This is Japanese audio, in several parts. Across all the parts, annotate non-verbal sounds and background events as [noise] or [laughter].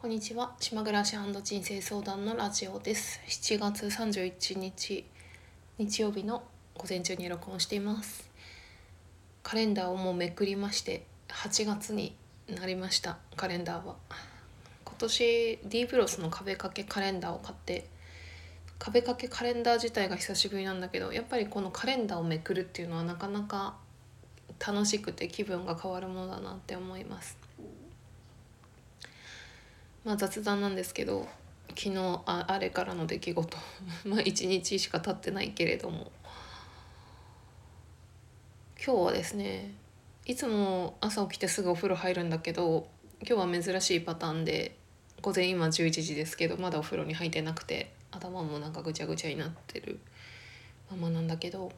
こんにちは。島暮らし人生相談のラジオです。7月31日日曜日の午前中に録音しています。カレンダーをもうめくりまして8月になりました。カレンダーは。今年 D ブロスの壁掛けカレンダーを買って壁掛けカレンダー自体が久しぶりなんだけどやっぱりこのカレンダーをめくるっていうのはなかなか楽しくて気分が変わるものだなって思います。まあ雑談なんですけど昨日ああれからの出来事。[laughs] まあ一日しか経ってないけれども。今日はですねいつも朝起きてすぐお風呂入るんだけど今日は珍しいパターンで午前今11時ですけどまだお風呂に入ってなくて頭もなんかぐちゃぐちゃになってるままなんだけど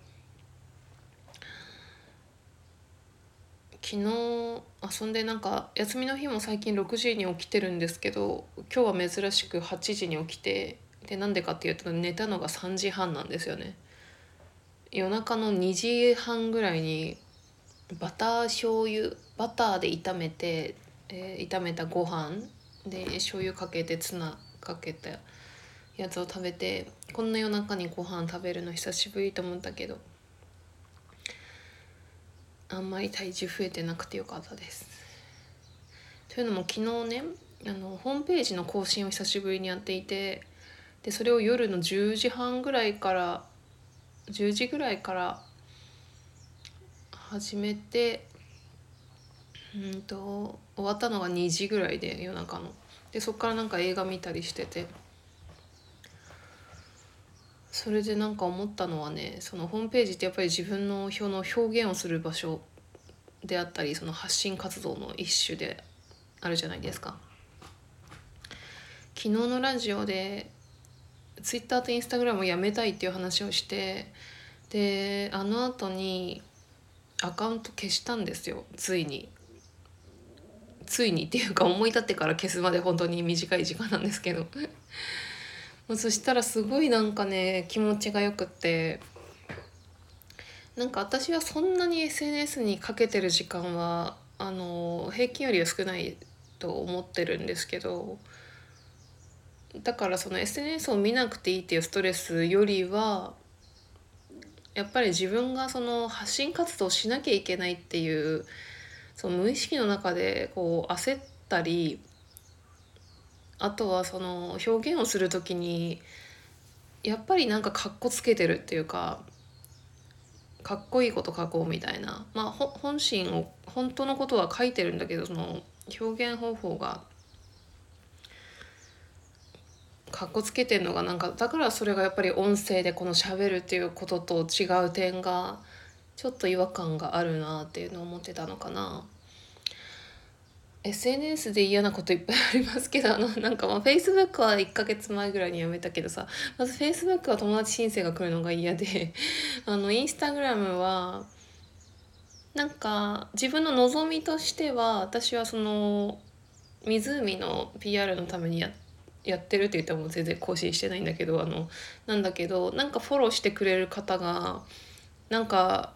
昨日遊んでなんか休みの日も最近6時に起きてるんですけど今日は珍しく8時に起きてでなんでかっていうと寝たのが3時半なんですよね。夜中の2時半ぐらいにバター醤油バターで炒めて、えー、炒めたご飯で醤油かけてツナかけたやつを食べてこんな夜中にご飯食べるの久しぶりと思ったけどあんまり体重増えてなくてよかったです。というのも昨日ねあのホームページの更新を久しぶりにやっていてでそれを夜の10時半ぐらいから10時ぐらいから始めてうんと終わったのが2時ぐらいで夜中の。でそっからなんか映画見たりしててそれでなんか思ったのはねそのホームページってやっぱり自分の表の表現をする場所であったりその発信活動の一種であるじゃないですか。昨日のラジオでツイッターとインスタグラムをやめたいっていう話をしてであの後にアカウント消したんですよついに。ついにっていうか思い立ってから消すまで本当に短い時間なんですけどそしたらすごいなんかね気持ちがよくってなんか私はそんなに SNS にかけてる時間はあの平均よりは少ないと思ってるんですけどだからその SNS を見なくていいっていうストレスよりはやっぱり自分がその発信活動しなきゃいけないっていうその無意識の中でこう焦ったりあとはその表現をする時にやっぱりなんかかっこつけてるっていうかかっこいいこと書こうみたいなまあ本心を本当のことは書いてるんだけどその表現方法がかっこつけてんのがなんかだからそれがやっぱり音声でこの喋るっていうことと違う点がちょっと違和感があるなっていうのを思ってたのかな。SNS で嫌なこといっぱいありますけどあのなんかまあ Facebook は1ヶ月前ぐらいにやめたけどさまず Facebook は友達申請が来るのが嫌で [laughs] あの Instagram はなんか自分の望みとしては私はその湖の PR のためにややってるって言っても全然更新してないんだけどあのなんだけどなんかフォローしてくれる方がなんか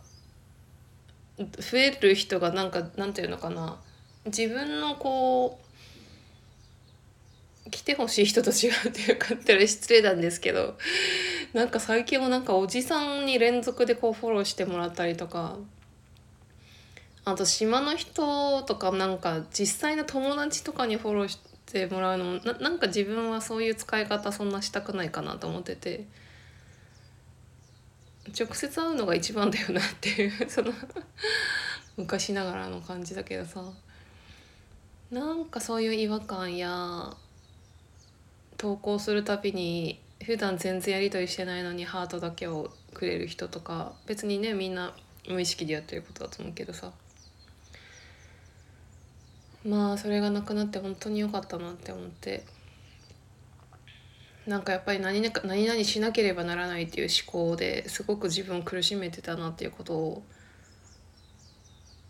増える人がなんかなんていうのかな自分のこう来てほしい人と違うっていうかって失礼なんですけどなんか最近もなんかおじさんに連続でこうフォローしてもらったりとかあと島の人とかなんか実際の友達とかにフォローしてもらうのもななんか自分はそういう使い方そんなしたくないかなと思ってて直接会うのが一番だよなっていうその [laughs] 昔ながらの感じだけどさ。なんかそういう違和感や投稿するたびに普段全然やり取りしてないのにハートだけをくれる人とか別にねみんな無意識でやってることだと思うけどさ。まあそれがなくなって本当に良かったなって思って。なんかやっぱり何々何しなければならないっていう思考ですごく自分を苦しめてたなっていうことを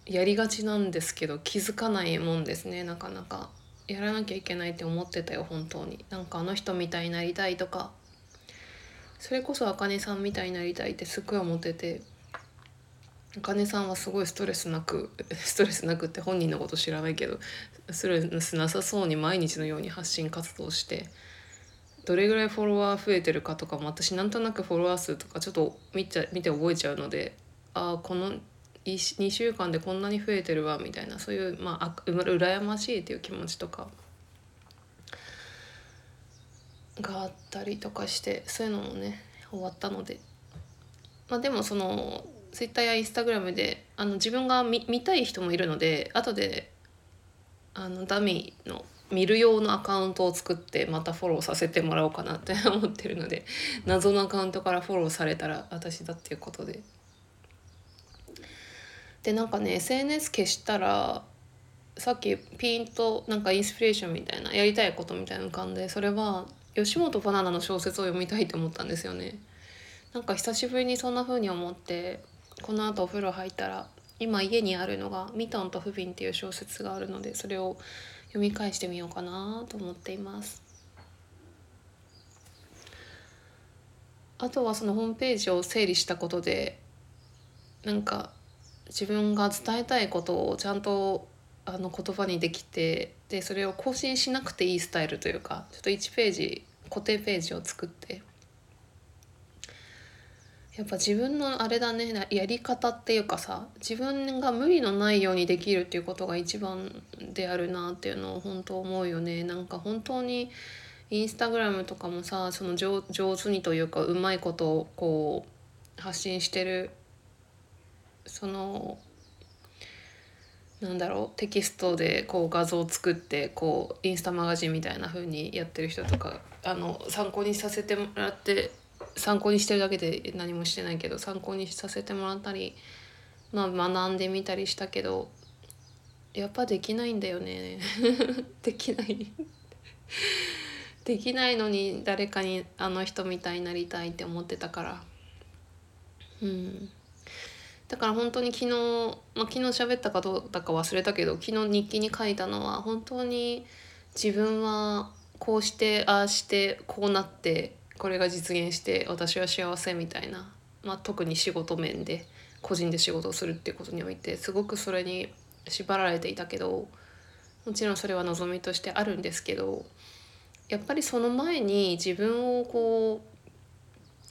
やりがちなんですけど気づかないもんですね。なかなかやらなきゃいけないって思ってたよ本当に。なんかあの人みたいになりたいとか。それこそあかねさんみたいになりたいってすっごい思ってて。あかねさんはすごいストレスなく [laughs] ストレスなくって本人のこと知らないけどストレスなさそうに毎日のように発信活動してどれぐらいフォロワー増えてるかとかも私なんとなくフォロワー数とかちょっと見ちゃ見て覚えちゃうのでああこの2週間でこんなに増えてるわみたいなそういうまあ羨ましいっていう気持ちとかがあったりとかしてそういうのもね終わったのでまあでもそのツイッターやインスタグラムであの自分が見見たい人もいるので後であのダミーの見る用のアカウントを作ってまたフォローさせてもらおうかなって思ってるので謎のアカウントからフォローされたら私だっていうことで。でなんかね SNS 消したらさっきピンとなんかインスピレーションみたいなやりたいことみたいなの浮かんでそれは吉本バナナの小説を読みたいと思ったんですよね。なんか久しぶりにそんな風に思ってこの後お風呂入ったら今家にあるのが「ミトンとフビン」っていう小説があるのでそれを読み返してみようかなと思っていますあとはそのホームページを整理したことでなんか自分が伝えたいことをちゃんとあの言葉にできてでそれを更新しなくていいスタイルというかちょっと1ページ固定ページを作って。やっぱ自分のあれだねやり方っていうかさ自分が無理のないようにできるっていうことが一番であるなっていうのを本当思うよね。なんか本当にインスタグラムとかもさその上手にというかうまいことをこう発信してるそのなんだろうテキストでこう画像を作ってこうインスタマガジンみたいな風にやってる人とかあの参考にさせてもらって参考にしてるだけで何もしてないけど参考にさせてもらったり、まあ、学んでみたりしたけどやっぱできないんだよね。[laughs] できない。できないのに誰かにあの人みたいになりたいって思ってたから。うん。だから本当に昨日、まあ、昨日喋ったかどうだか忘れたけど昨日日記に書いたのは本当に自分はこうしてああしてこうなってこれが実現して私は幸せみたいな、まあ、特に仕事面で個人で仕事をするっていうことにおいてすごくそれに縛られていたけどもちろんそれは望みとしてあるんですけどやっぱりその前に自分をこ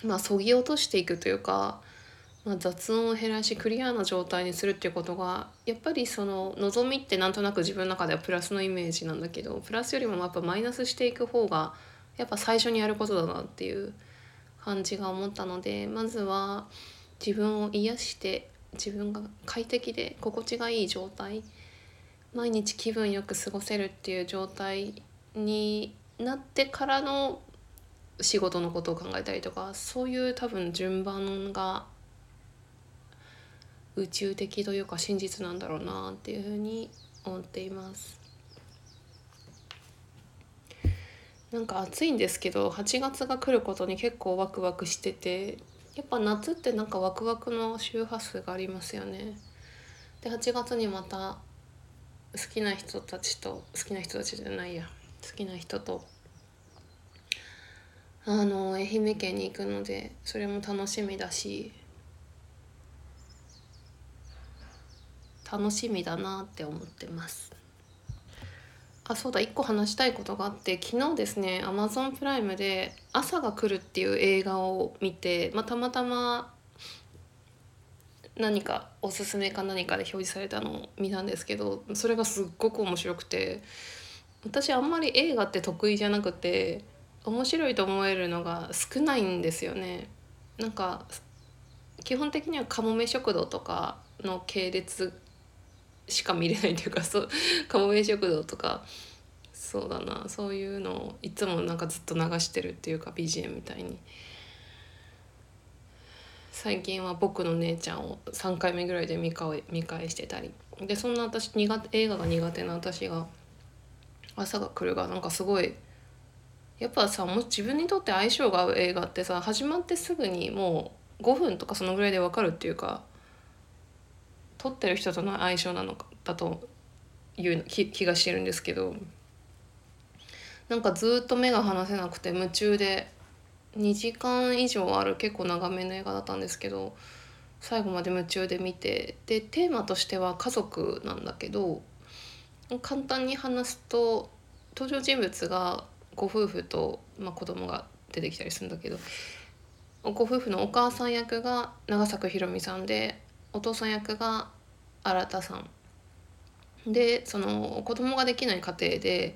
うまあそぎ落としていくというか、まあ、雑音を減らしクリアな状態にするっていうことがやっぱりその望みってなんとなく自分の中ではプラスのイメージなんだけどプラスよりもやっぱマイナスしていく方がやっぱ最初にやることだなっていう感じが思ったのでまずは自分を癒して自分が快適で心地がいい状態毎日気分よく過ごせるっていう状態になってからの仕事のことを考えたりとかそういう多分順番が宇宙的というか真実なんだろうなっていうふうに思っています。なんか暑いんですけど8月が来ることに結構ワクワクしててやっぱ夏ってなんかワクワクの周波数がありますよね。で8月にまた好きな人たちと好きな人たちじゃないや好きな人とあの愛媛県に行くのでそれも楽しみだし楽しみだなって思ってます。あそうだ1個話したいことがあって昨日ですねアマゾンプライムで「朝が来る」っていう映画を見て、まあ、たまたま何かおすすめか何かで表示されたのを見たんですけどそれがすっごく面白くて私あんまり映画って得意じゃなくて面白いと思えるのが少ないんですよね。なんか基本的には「かもめ食堂」とかの系列しか見れないというかそうかもめ食堂とかそうだな。そういうのをいつもなんかずっと流してるっていうか BGM みたいに。最近は「僕の姉ちゃん」を3回目ぐらいで見返見返してたり。でそんな私苦映画が苦手な私が「朝が来る」がなんかすごいやっぱさも自分にとって相性が合う映画ってさ始まってすぐにもう5分とかそのぐらいで分かるっていうか撮ってる人との相性なのかだという気気がしてるんですけどなんかずっと目が離せなくて夢中で2時間以上ある結構長めの映画だったんですけど最後まで夢中で見てでテーマとしては家族なんだけど簡単に話すと登場人物がご夫婦と、まあ、子供が出てきたりするんだけどご夫婦のお母さん役が長作ひろみさんでお父さん役が新田さん。でその子供ができない家庭で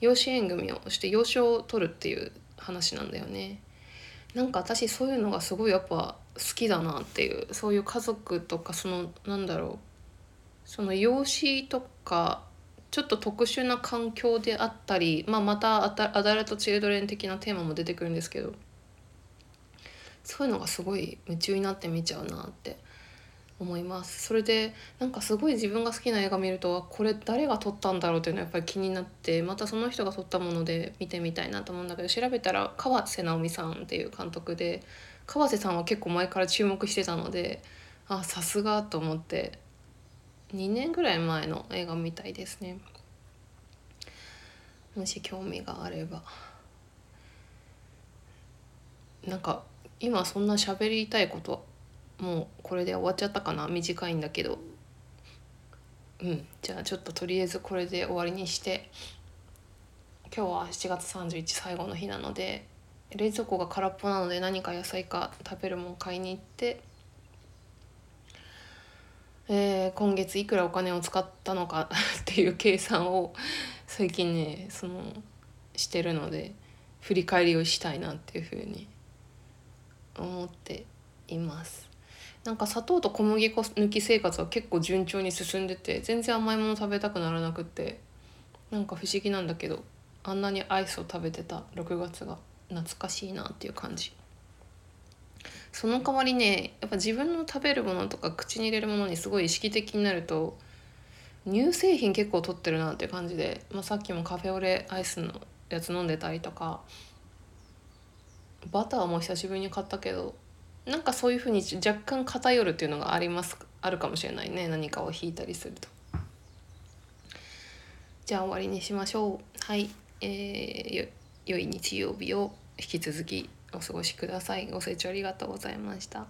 養子縁組をして養子を取るっていう話なんだよね。なんか私そういうのがすごいやっぱ好きだなっていうそういう家族とかそのなんだろう。その養子とかちょっと特殊な環境であったり、まあ、またアダルト・チルドレン的なテーマも出てくるんですけどそういうのがすごい夢中になって見ちゃうなって。思います。それでなんかすごい自分が好きな映画見るとこれ誰が撮ったんだろうっていうのはやっぱり気になってまたその人が撮ったもので見てみたいなと思うんだけど調べたら川瀬直美さんっていう監督で川瀬さんは結構前から注目してたのであさすがと思って2年ぐらい前の映画みたいですね。もし興味があれば。なんか今そんな喋りたいこともうこれで終わっちゃったかな？短いんだけど。うん。じゃあちょっととりあえずこれで終わりにして。今日は7月31最後の日なので冷蔵庫が空っぽなので何か野菜か食べるもん買いに行って、えー、今月いくらお金を使ったのか [laughs] っていう計算を [laughs] 最近ねそのしてるので振り返りをしたいなっていうふうに思っています。なんか砂糖と小麦粉抜き生活は結構順調に進んでて全然甘いもの食べたくならなくってなんか不思議なんだけどあんなにアイスを食べてた6月が懐かしいなっていう感じ。その代わりねやっぱ自分の食べるものとか口に入れるものにすごい意識的になると乳製品結構取ってるなっていう感じで、まあ、さっきもカフェオレアイスのやつ飲んでたりとかバターも久しぶりに買ったけどなんかそういうふうに若干偏るっていうのがありますあるかもしれないね何かを引いたりすると。じゃあ終わりにしましょう。はい、えー、良い日曜日を引き続きお過ごしください。ご清聴ありがとうございました。